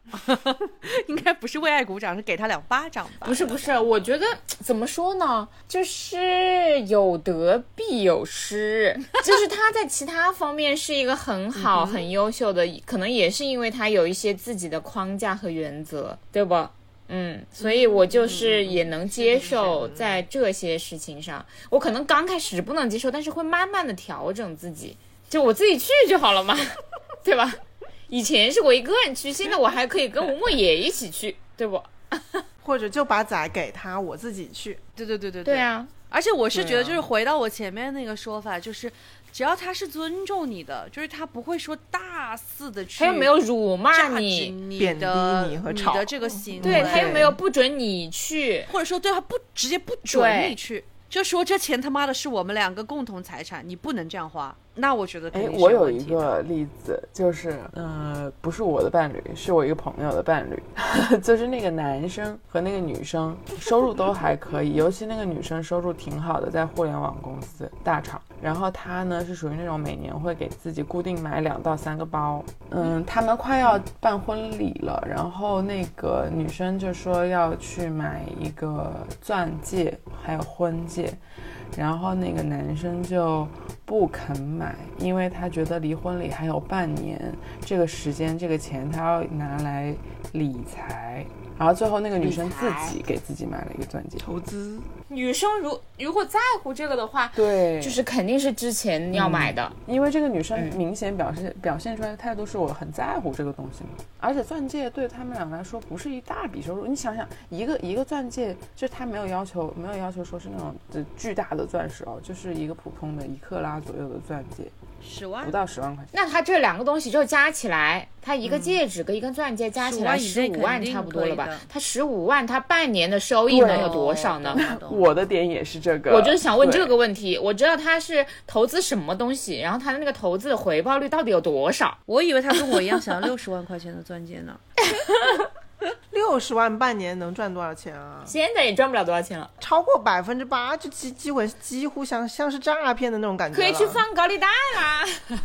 <laughs> 应该不是为爱鼓掌，是给他两巴掌吧？不是不是，我觉得怎么说呢，就是有得必有失，就是他在其他方面是一个很好、很优秀的，可能也是因为他有一些自己的框架和原则，对不？嗯，所以我就是也能接受在这些事情上，我可能刚开始不能接受，但是会慢慢的调整自己，就我自己去就好了嘛，<laughs> 对吧？以前是我一个人去，现在我还可以跟吴莫也一起去，对不？<laughs> 或者就把仔给他，我自己去。对对对对对。啊，而且我是觉得，就是回到我前面那个说法，就是只要他是尊重你的，就是他不会说大肆的去他又没有辱骂你，你贬低的你和吵的这个行为，对他又没有不准你去，或者说对他不直接不准你去，就说这钱他妈的是我们两个共同财产，你不能这样花。那我觉得肯哎，我有一个例子，就是呃，不是我的伴侣，是我一个朋友的伴侣，<laughs> 就是那个男生和那个女生收入都还可以，尤其那个女生收入挺好的，在互联网公司大厂。然后她呢是属于那种每年会给自己固定买两到三个包。嗯，他们快要办婚礼了，然后那个女生就说要去买一个钻戒，还有婚戒。然后那个男生就不肯买，因为他觉得离婚礼还有半年，这个时间这个钱他要拿来理财。然后最后那个女生自己给自己买了一个钻戒。投资女生如如果在乎这个的话，对，就是肯定是之前要买的。因为这个女生嗯明显表示、表现出来的态度是我很在乎这个东西嘛，而且钻戒对他们俩来说不是一大笔收入。你想想，一个一个钻戒，就是他没有要求，没有要求说是那种呃巨大的钻石哦，就是一个普通的一克拉左右的钻戒，十万不到十万块钱。那他这两个东西就加起来，他一个戒指跟一个钻戒加起来15十五万差不多了吧？他十五万，他半年的收益能有多少呢？我的点也是这个，我就是想问这个问题，我知道他是投资什么东西，然后他的那个投资的回报率到底有多少？我以为他跟我一样想要六十万块钱的钻戒呢。<laughs> <laughs> 六十万半年能赚多少钱啊？现在也赚不了多少钱了，超过百分之八，就几几乎几乎像像是诈骗的那种感觉。可以去放高利贷啦。<laughs>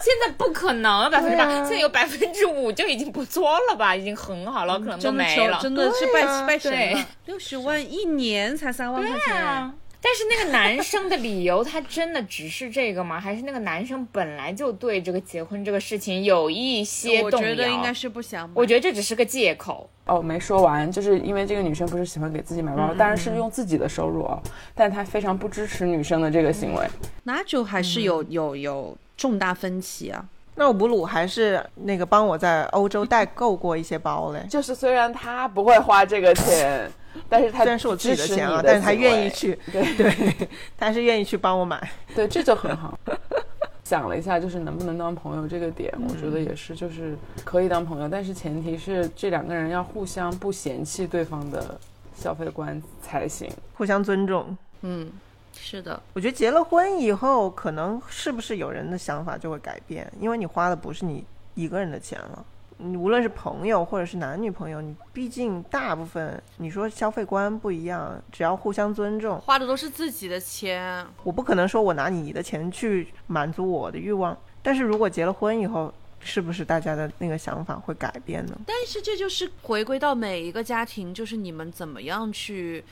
现在不可能百分之八，现在有百分之五就已经不错了吧，已经很好了，可能都真的没了。求真的是拜、拜神了，六十万一年才三万块钱。但是那个男生的理由，他真的只是这个吗？还是那个男生本来就对这个结婚这个事情有一些我动摇？觉得应该是不想。我觉得这只是个借口。哦，没说完，就是因为这个女生不是喜欢给自己买包，当然是用自己的收入哦，但她非常不支持女生的这个行为。那就还是嗯有、有有重大分歧啊。那我布鲁还是那个帮我在欧洲代购过一些包嘞。就是虽然他不会花这个钱，但是他虽然是我自己的钱啊，但是他愿意去，对 <laughs> 对，他是愿意去帮我买。对，这就很好。<laughs> 想了一下，就是能不能当朋友这个点，我觉得也是，就是可以当朋友，但是前提是这两个人要互相不嫌弃对方的消费观才行。互相尊重。嗯，是的，我觉得结了婚以后，可能是不是有人的想法就会改变，因为你花的不是你一个人的钱了。你无论是朋友或者是男女朋友，你毕竟大部分你说消费观不一样，只要互相尊重，花的都是自己的钱。我不可能说我拿你的钱去满足我的欲望。但是如果结了婚以后，是不是大家的那个想法会改变呢？但是这就是回归到每一个家庭，就是你们怎么样去，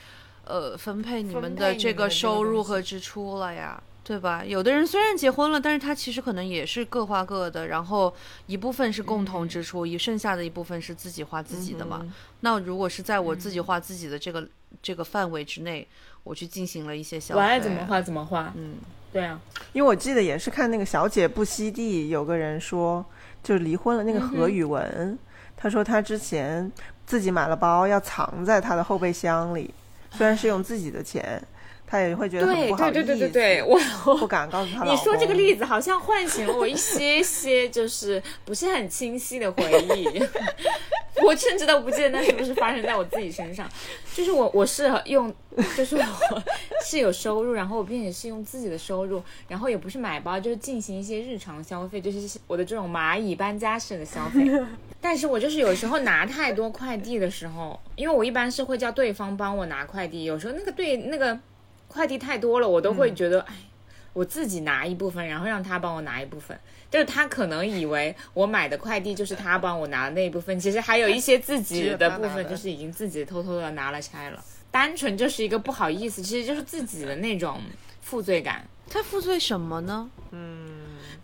呃，分配你们的这个配你们的这个收入和支出了呀，对吧？有的人虽然结婚了，但是他其实可能也是各花各的，然后一部分是共同支出，一剩下的一部分是自己花自己的嘛。那如果是在我自己花自己的这个、这个范围之内，我去进行了一些消费，我爱怎么花怎么花。嗯，对啊，因为我记得也是看那个《小姐不吸地》，有个人说，就是离婚了那个何宇文，他说他之前自己买了包要藏在他的后备箱里，虽然是用自己的钱，他也会觉得很对对对对对对，我不敢告诉他。你说这个例子好像唤醒了我一些些，就是不是很清晰的回忆。<laughs> 我甚至都不记得那是不是发生在我自己身上。就是我我是用，就是我是有收入，然后我并且是用自己的收入，然后也不是买包，就是进行一些日常消费，就是我的这种蚂蚁搬家式的消费。<laughs> 但是我就是有时候拿太多快递的时候，因为我一般是会叫对方帮我拿快递，有时候那个对那个快递太多了，我都会觉得，哎，我自己拿一部分，然后让他帮我拿一部分。就是他可能以为我买的快递就是他帮我拿的那一部分，其实还有一些自己的部分，就是已经自己偷偷的拿了拆了，单纯就是一个不好意思，其实就是自己的那种负罪感。他负罪什么呢？嗯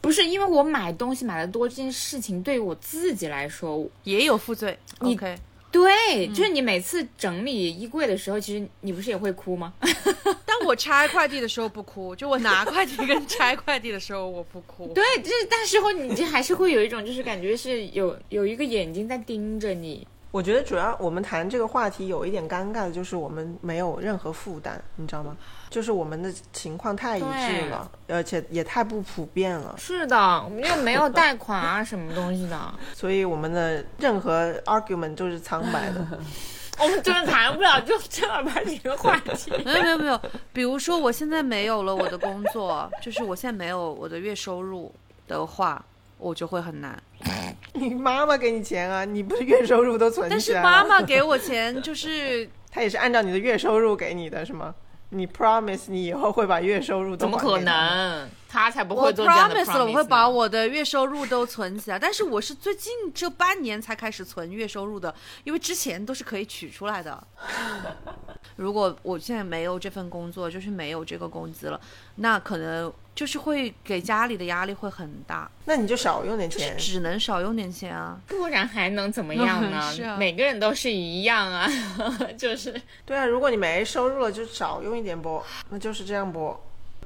不是因为我买东西买的多这件事情，对于我自己来说，也有负罪。你 OK，对，就是你每次整理衣柜的时候，其实你不是也会哭吗？<laughs> 但我拆快递的时候不哭，就我拿快递跟拆快递的时候我不哭。对，就是但时候你这还是会有一种就是感觉是有有一个眼睛在盯着你。我觉得主要我们谈这个话题有一点尴尬的就是我们没有任何负担，你知道吗？就是我们的情况太一致了，而且也太不普遍了，是的，我们又没有贷款啊什么东西的，<laughs> 所以我们的任何 argument 都是苍白的。我们真的谈不了就正儿八经的话题。没有没有没有，比如说我现在没有了我的工作，就是我现在没有我的月收入的话，我就会很难。<laughs> 你妈妈给你钱啊，你不是月收入都存但是起来了妈妈给我钱，就是 <laughs> 她也是按照你的月收入给你的是吗？你 promise 你以后会把月收入都怎么可？能？他才不会做这样的 promise 了，我会把我的月收入都存起来。但是我是最近这半年才开始存月收入的，因为之前都是可以取出来的。如果我现在没有这份工作，就是没有这个工资了，那可能就是会给家里的压力会很大，那你就少用点就是钱。只能少用点钱啊。不然还能怎么样呢？是 <laughs> 啊每个人都是一样啊，<laughs> 就是对啊，如果你没收入了，就少用一点不，那就是这样不。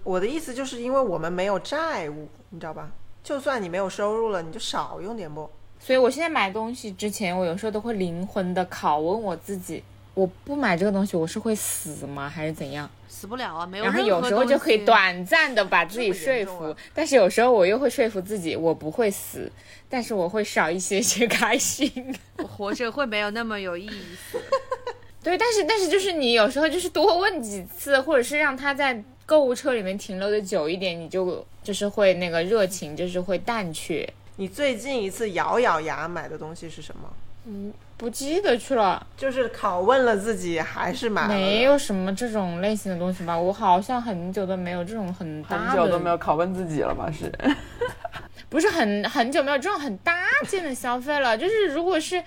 我的意思就是因为我们没有债务，你知道吧？就算你没有收入了，你就少用点不。所以我现在买东西之前，我有时候都会灵魂的拷问我自己：我不买这个东西，我是会死吗？还是怎样？死不了啊，没有然后有时候就可以短暂的把自己说服但是有时候我又会说服自己，我不会死，但是我会少一些些开心。活着会没有那么有意思。<laughs> 对，但是但是就是你有时候就是多问几次，或者是让他在购物车里面停留的久一点，你就就是会那个热情就是会淡去。你最近一次咬咬牙买的东西是什么？不记得去了，就是拷问了自己，还是买没有什么这种类型的东西吧？我好像很久都没有这种很大的，很久都没有拷问自己了吧？是，<laughs> 不是很很久没有这种很大件的消费了。就是如果是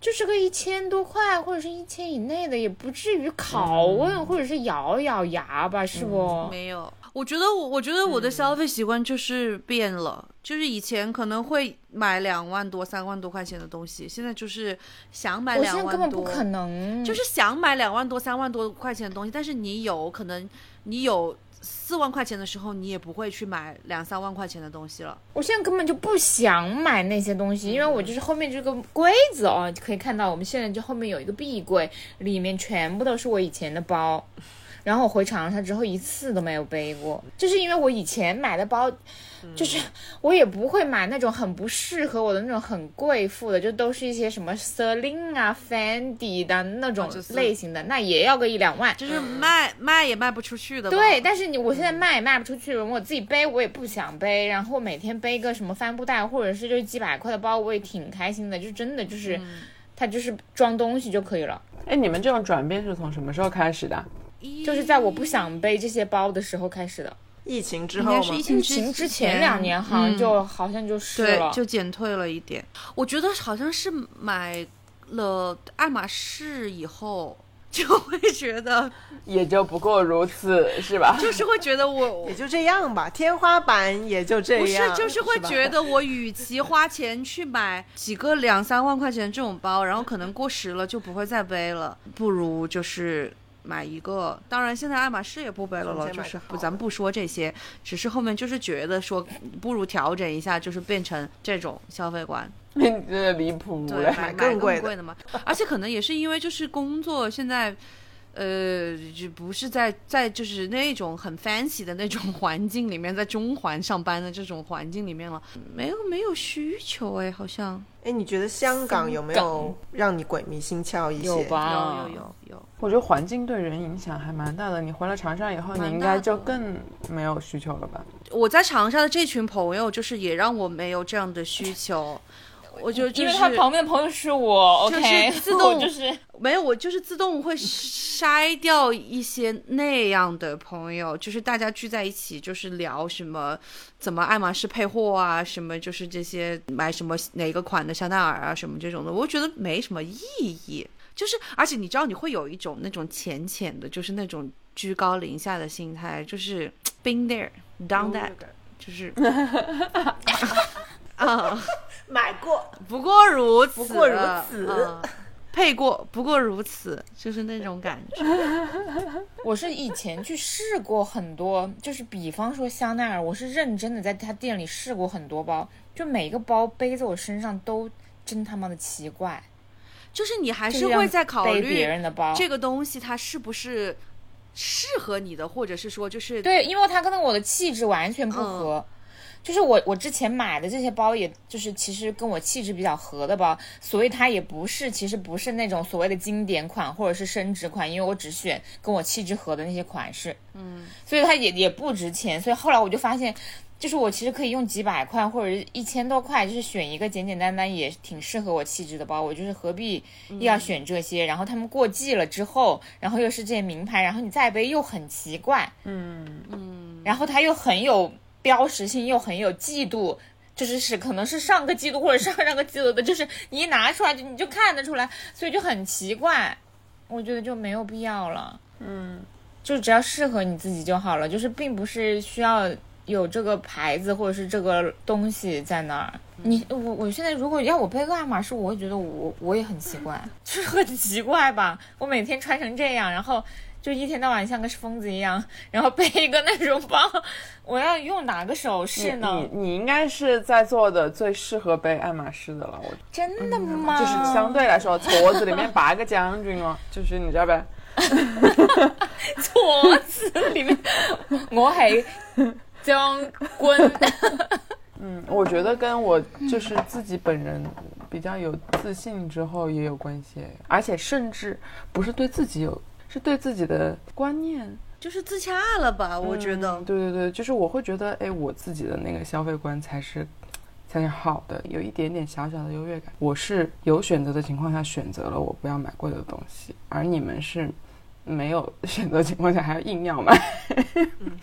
就是个一千多块或者是一千以内的，也不至于拷问、或者是咬咬牙吧？是不？没有，我觉得我我觉得我的消费习惯就是变了，就是以前可能会买两万多、三万多块钱的东西，现在就是想买两万多，根本不可能，就是想买两万多、三万多块钱的东西，但是你有可能你有四万块钱的时候，你也不会去买两三万块钱的东西了。我现在根本就不想买那些东西，因为我就是后面这个柜子哦，可以看到我们现在就后面有一个壁柜，里面全部都是我以前的包。然后我回长沙之后一次都没有背过，就是因为我以前买的包，就是我也不会买那种很不适合我的那种很贵妇的，就都是一些什么 Celine 啊、Fendi 的那种类型的，那也要个一两万。就是卖卖也卖不出去的。对，但是你我现在卖也卖不出去，我自己背我也不想背，然后每天背个什么帆布袋或者是就是几百块的包，我也挺开心的，就真的就是，它就是装东西就可以了。哎，你们这种转变是从什么时候开始的？就是在我不想背这些包的时候开始的，疫情之后是疫情之前两年好像就、好像就是了，，对就减退了一点。我觉得好像是买了爱马仕以后，就会觉得，也就不过如此，是吧？就是会觉得我 <laughs> 也就这样吧，天花板也就这样不是。，就是会觉得我与其花钱去买几个两三万块钱这种包，然后可能过时了就不会再背了，不如就是。买一个，当然现在爱马仕也不背了了，就是不，咱们不说这些，只是后面就是觉得说，不如调整一下，就是变成这种消费观，<laughs> 你真的离谱对，了。买买更贵的贵的嘛。而且可能也是因为就是工作现在，呃，就不是在在就是那种很 fancy 的那种环境里面，在中环上班的这种环境里面了，没有没有需求哎，好像哎，你觉得香港有没有让你鬼迷心窍一些？有吧？有有有有。我觉得环境对人影响还蛮大的。你回了长沙以后，你应该就更没有需求了吧？我在长沙的这群朋友，就是也让我没有这样的需求。我就就因为他旁边朋友是我就是，OK，自 <laughs> 动就是没有，我就是自动会筛掉一些那样的朋友，就是大家聚在一起，就是聊什么怎么爱马仕配货啊，什么就是这些买什么哪个款的香奈儿啊，什么这种的，我觉得没什么意义。就是而且你知道，你会有一种那种浅浅的，就是那种居高临下的心态，就是 <tsk> been there done that，就是 <laughs> 啊。买过，不过如此，不过如此，嗯、配过，不过如此，就是那种感觉。<laughs> 我是以前去试过很多，就是比方说香奈儿，我是认真的在他店里试过很多包，就每个包背在我身上都真他妈的奇怪。就是你还是会在考虑别人的包，这个东西它是不是适合你的，或者是说就是对，因为它跟我的气质完全不合。就是我我之前买的这些包，也就是其实跟我气质比较合的包，所以它也不是其实不是那种所谓的经典款或者是升值款，因为我只选跟我气质合的那些款式，嗯，所以它也也不值钱。所以后来我就发现，就是我其实可以用几百块或者一千多块，就是选一个简简单单也挺适合我气质的包，我就是何必要选这些？然后他们过季了之后，然后又是这些名牌，然后你再背又很奇怪，嗯嗯，然后它又很有。标识性又很有季度，就是是可能是上个季度或者上上个季度的，就是你一拿出来就你就看得出来，所以就很奇怪，我觉得就没有必要了。嗯，就只要适合你自己就好了，就是并不是需要有这个牌子或者是这个东西在那儿。你我我现在如果要我背个爱马仕，我会觉得我我也很奇怪，<laughs> 就是很奇怪吧？我每天穿成这样，然后。就一天到晚像个疯子一样，然后背一个那种包，我要用哪个手势呢？你你应该是在座的最适合背爱马仕的了，我真的吗？就是相对来说，矬子里面拔个将军哦，就是你知道呗？<laughs> 矬子里面，我系将军。<laughs> 嗯，我觉得跟我就是自己本人比较有自信之后也有关系，而且甚至不是对自己有。是对自己的观念，就是自洽了吧？我觉得，对对对，就是我会觉得，哎，我自己的那个消费观才是才是好的，有一点点小小的优越感。我是有选择的情况下选择了我不要买贵的东西，而你们是。没有选择情况下还要硬要买，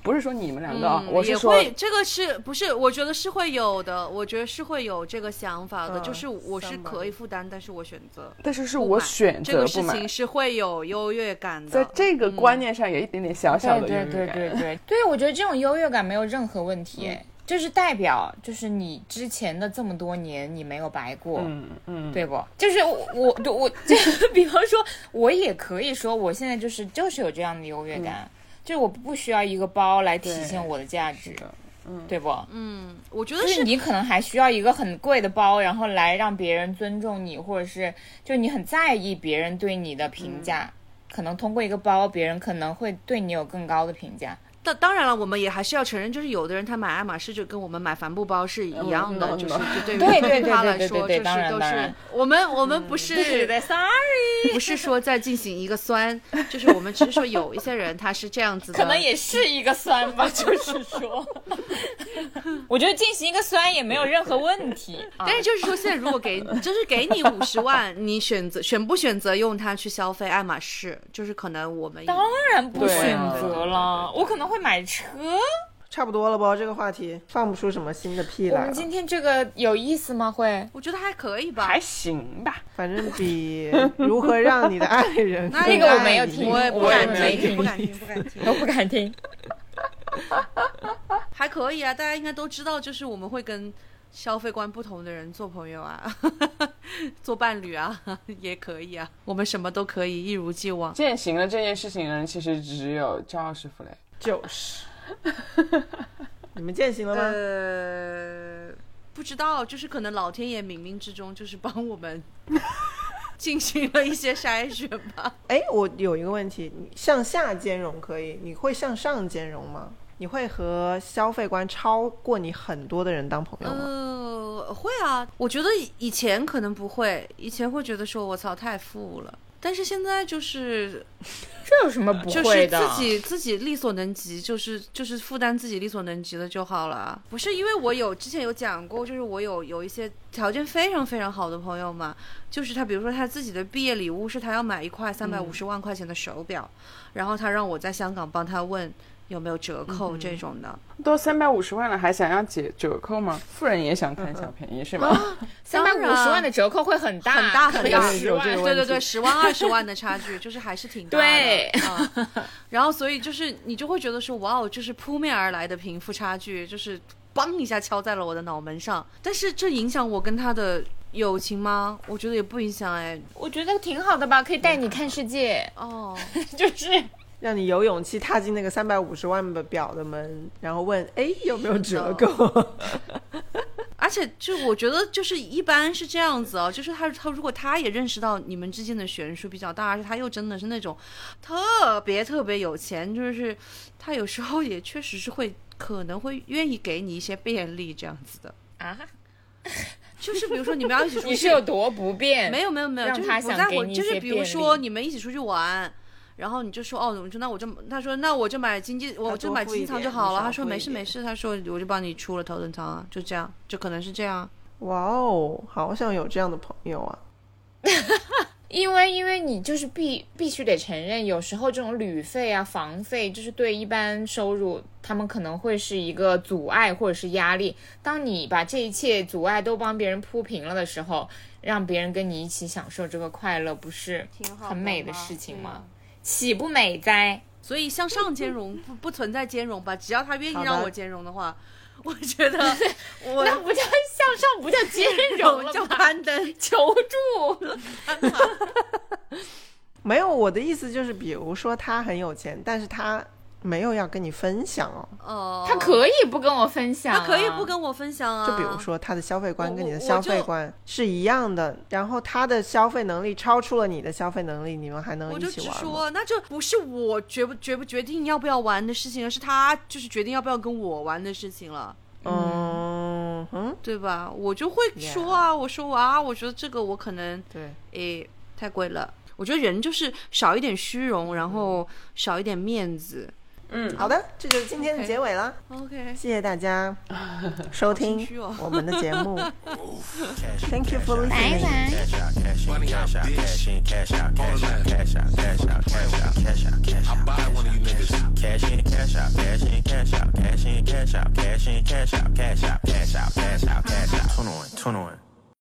不是说你们两个，我是说这个是不是？我觉得是会有的，我觉得是会有这个想法的，就是我是可以负担，但是我选择，但是是我选择这个事情是会有优越感的，在这个观念上有一点点小小的优越感。对对对。对对，对我觉得这种优越感没有任何问题。就是代表，就是你之前的这么多年，你没有白过，嗯嗯，对不？就是我我我，就 <laughs> 比方说，我也可以说，我现在就是就是有这样的优越感，就是我不需要一个包来体现我的价值，嗯，对不？嗯，我觉得是你可能还需要一个很贵的包，然后来让别人尊重你，或者是就你很在意别人对你的评价，可能通过一个包，别人可能会对你有更高的评价。当当然了，我们也还是要承认，就是有的人他买爱马仕就跟我们买帆布包是一样的，就是对对于他来说，就是都是我们我们不是，sorry，不是说在进行一个酸，就是我们只是说有一些人他是这样子的，可能也是一个酸吧，<laughs> 就是说，<laughs> 我觉得进行一个酸也没有任何问题，<laughs> 但是就是说现在如果给就是给你五十万，你选择选不选择用它去消费爱马仕，就是可能我们当然不选择了，我可能会。买车，差不多了吧？这个话题放不出什么新的屁来。我们今天这个有意思吗？会？我觉得还可以吧，还行吧。反正比如何让你的爱人 <laughs> 那个我没有听，我也不敢听，不敢听，不敢听，都不敢听。还可以啊，大家应该都知道，就是我们会跟消费观不同的人做朋友啊，<laughs> 做伴侣啊，<laughs> 也可以啊。我们什么都可以，一如既往。践行了这件事情的人，其实只有赵老师傅嘞。就是，<laughs> 你们践行了吗？呃，不知道，就是可能老天爷冥冥之中就是帮我们 <laughs> 进行了一些筛选吧。哎，我有一个问题，你向下兼容可以，你会向上兼容吗？你会和消费观超过你很多的人当朋友吗？呃，会啊，我觉得以前可能不会，以前会觉得说我操太富了，但是现在就是这有什么不会的就是？自己自己力所能及，就是就是负担自己力所能及的就好了。不是因为我有之前有讲过，就是我有有一些条件非常非常好的朋友嘛，就是他比如说他自己的毕业礼物是他要买一块三百五十万块钱的手表，然后他让我在香港帮他问有没有折扣这种的。都三百五十万了，还想要解折扣吗？富人也想贪小便宜是吗？<laughs> 三百五十万的折扣会很大，很大很大对对对，十万二十万的差距，就是还是挺大的。<laughs> 对啊然后所以就是你就会觉得说，哇哦，就是扑面而来的贫富差距，就是嘣一下敲在了我的脑门上。但是这影响我跟他的友情吗？我觉得也不影响哎。我觉得挺好的吧，可以带你看世界，哦，<laughs> 就是让你有勇气踏进那个三百五十万的表的门，然后问，哎，有没有折扣？<laughs> 而且就我觉得就是一般是这样子哦，就是他他如果他也认识到你们之间的悬殊比较大，而且他又真的是那种特别特别有钱，就是他有时候也确实是会可能会愿意给你一些便利这样子的。啊，就是比如说你们要一起出去，<laughs> 你是有多不便？没有没有没有，就是不在乎，就是比如说你们一起出去玩。然后你就说哦，我说那我就他说那我就买经济，我就买经济舱就好了。他说没事没事，他说我就帮你出了头等舱啊，就这样，就可能是这样。哇哦，好想有这样的朋友啊！<laughs> 因为因为你就是必必须得承认，有时候这种旅费啊、房费，就是对一般收入他们可能会是一个阻碍或者是压力。当你把这一切阻碍都帮别人铺平了的时候，让别人跟你一起享受这个快乐，不是挺好很美的事情对吗？岂不美哉？所以向上兼容不不存在兼容吧？只要他愿意让我兼容的话，我觉得 <laughs> 我那不叫向上，不叫兼容了 <laughs> 叫？攀登。求助。<laughs> 没有，我的意思就是，比如说他很有钱，但是他没有要跟你分享哦。哦，他可以不跟我分享、啊，他可以不跟我分享啊。就比如说他的消费观跟你的消费观是一样的，然后他的消费能力超出了你的消费能力，你们还能我就一起玩吗？直说，那就不是我决不决不决定要不要玩的事情，而是他就是决定要不要跟我玩的事情了，嗯哼，对吧？我就会说啊，我说啊，我觉得这个我可能对，诶太贵了。我觉得人就是少一点虚荣，然后少一点面子。嗯，好的，这就是今天的结尾了。OK，谢谢大家收听我们的节目 Thank you for Bye cash out, listening. bye.